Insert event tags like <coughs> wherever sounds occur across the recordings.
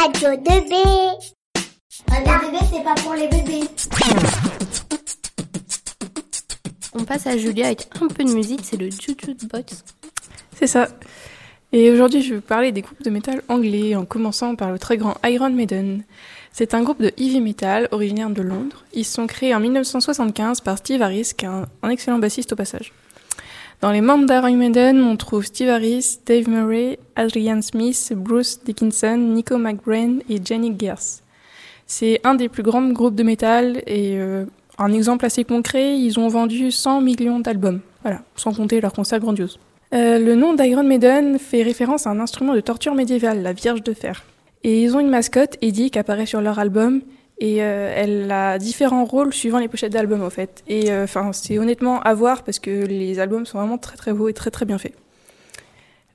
Radio 2B. Radio 2B, c'est pas pour les bébés. On passe à Julia avec un peu de musique, c'est le Choo Boys. C'est ça. Et aujourd'hui, je vais vous parler des groupes de métal anglais, en commençant par le très grand Iron Maiden. C'est un groupe de heavy metal originaire de Londres. Ils sont créés en 1975 par Steve Harris, qui est un, excellent bassiste au passage. Dans les membres d'Iron Maiden, on trouve Steve Harris, Dave Murray, Adrian Smith, Bruce Dickinson, Nico McBrain et Jenny Gears. C'est un des plus grands groupes de métal et euh, un exemple assez concret, ils ont vendu 100 millions d'albums. Voilà, sans compter leurs concerts grandioses. Euh, le nom d'Iron Maiden fait référence à un instrument de torture médiéval, la Vierge de Fer. Et ils ont une mascotte, Eddie, qui apparaît sur leur album. Et euh, elle a différents rôles suivant les pochettes d'albums, en fait. Et euh, enfin, c'est honnêtement à voir parce que les albums sont vraiment très très beaux et très très bien faits.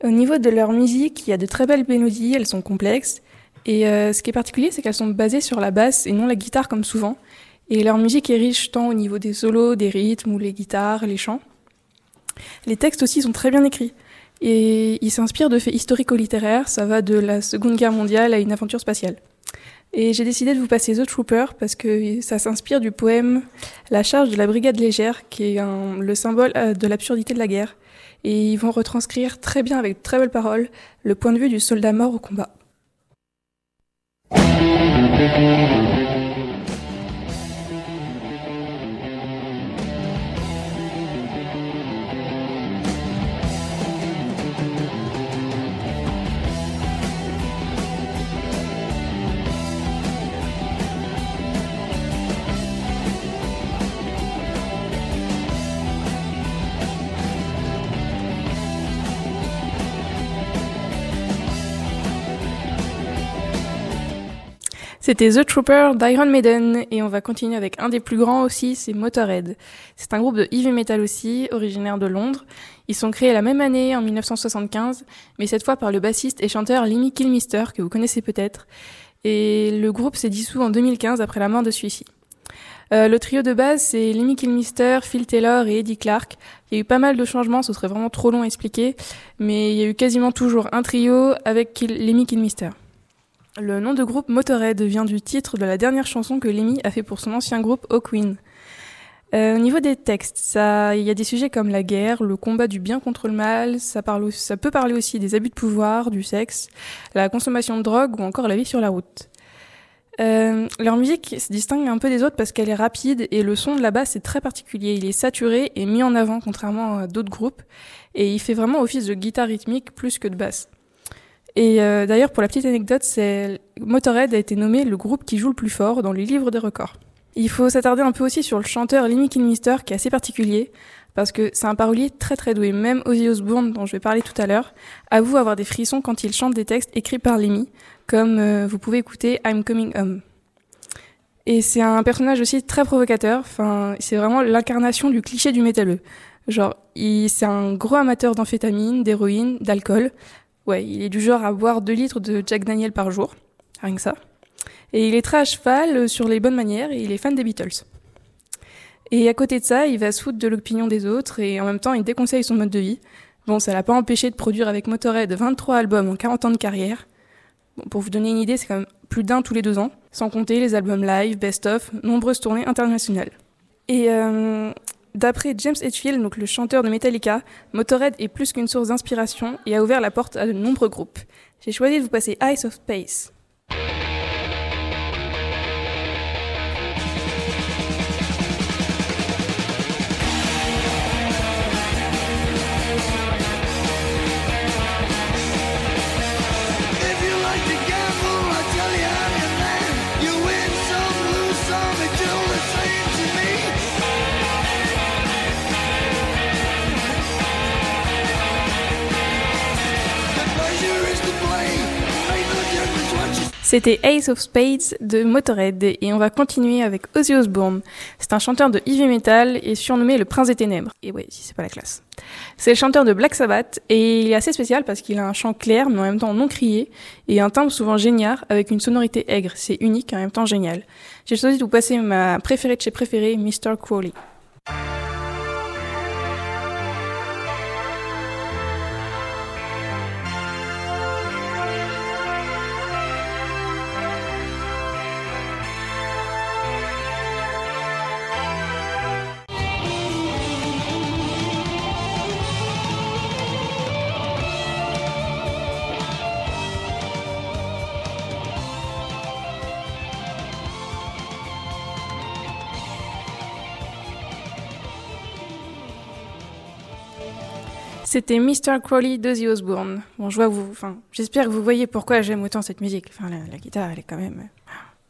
Au niveau de leur musique, il y a de très belles mélodies, elles sont complexes. Et ce qui est particulier, c'est qu'elles sont basées sur la basse et non la guitare comme souvent. Et leur musique est riche tant au niveau des solos, des rythmes ou les guitares, les chants. Les textes aussi sont très bien écrits. Et ils s'inspirent de faits historico-littéraires, ça va de la Seconde Guerre mondiale à une aventure spatiale. Et j'ai décidé de vous passer The Trooper parce que ça s'inspire du poème La charge de la brigade légère, qui est le symbole euh, de l'absurdité de la guerre. Et ils vont retranscrire très bien, avec très belles paroles, le point de vue du soldat mort au combat. C'était The Trooper d'Iron Maiden et on va continuer avec un des plus grands aussi, c'est Motorhead. C'est un groupe de heavy metal aussi, originaire de Londres. Ils sont créés la même année, en 1975, mais cette fois par le bassiste et chanteur Lemmy Kilmister, que vous connaissez peut-être. Et le groupe s'est dissous en 2015 après la mort de celui-ci. Euh, le trio de base, c'est Lemmy Kilmister, Phil Taylor et Eddie Clark. Il y a eu pas mal de changements, ce serait vraiment trop long à expliquer, mais il y a eu quasiment toujours un trio avec Lemmy Kilmister. Le nom de groupe Motorhead vient du titre de la dernière chanson que Lemmy a fait pour son ancien groupe Hawkwind. Euh, au niveau des textes, il y a des sujets comme la guerre, le combat du bien contre le mal, ça peut parler aussi des abus de pouvoir, du sexe, la consommation de drogue ou encore la vie sur la route. Euh, leur musique se distingue un peu des autres parce qu'elle est rapide et le son de la basse est très particulier. Il est saturé et mis en avant contrairement à d'autres groupes et il fait vraiment office de guitare rythmique plus que de basse. Et euh, d'ailleurs, pour la petite anecdote, c'est Motorhead a été nommé le groupe qui joue le plus fort dans les livres des records. Il faut s'attarder un peu aussi sur le chanteur Lemmy Kilmister, qui est assez particulier, parce que c'est un parolier très très doué. Même Ozzy Osbourne, dont je vais parler tout à l'heure, avoue avoir des frissons quand il chante des textes écrits par Lemmy, comme euh, vous pouvez écouter I'm Coming Home. Et c'est un personnage aussi très provocateur. Enfin, c'est vraiment l'incarnation du cliché du métalleux. Genre, c'est un gros amateur d'amphétamines, d'héroïne, d'alcool. Ouais, il est du genre à boire 2 litres de Jack Daniel par jour, rien que ça. Et il est très à cheval sur les bonnes manières et il est fan des Beatles. Et à côté de ça, il va se foutre de l'opinion des autres et en même temps, il déconseille son mode de vie. Bon, ça l'a pas empêché de produire avec Motorhead 23 albums en 40 ans de carrière. Bon, pour vous donner une idée, c'est quand même plus d'un tous les deux ans, sans compter les albums live, best-of, nombreuses tournées internationales. Et euh, D'après James Hetfield, donc le chanteur de Metallica, Motorhead est plus qu'une source d'inspiration et a ouvert la porte à de nombreux groupes. J'ai choisi de vous passer Ice of Space. C'était Ace of Spades de Motorhead et on va continuer avec Ozzy Osbourne. C'est un chanteur de heavy metal et surnommé le Prince des Ténèbres. Et ouais, si c'est pas la classe. C'est le chanteur de Black Sabbath et il est assez spécial parce qu'il a un chant clair mais en même temps non crié et un timbre souvent génial avec une sonorité aigre. C'est unique et en même temps génial. J'ai choisi de vous passer ma préférée de chez préférée, Mr. Crowley. C'était Mr. Crowley d'Ozzy Osbourne. Bon, je vois vous, enfin, j'espère que vous voyez pourquoi j'aime autant cette musique. Enfin, la, la guitare, elle est quand même.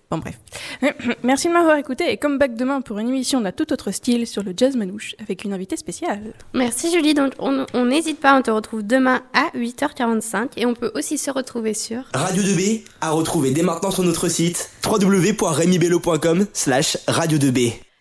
Bon, bref. <coughs> Merci de m'avoir écouté et comme back demain pour une émission d'un tout autre style sur le jazz manouche avec une invitée spéciale. Merci Julie, donc on n'hésite pas, on te retrouve demain à 8h45 et on peut aussi se retrouver sur Radio 2B à retrouver dès maintenant sur notre site www.remibello.com slash radio 2B.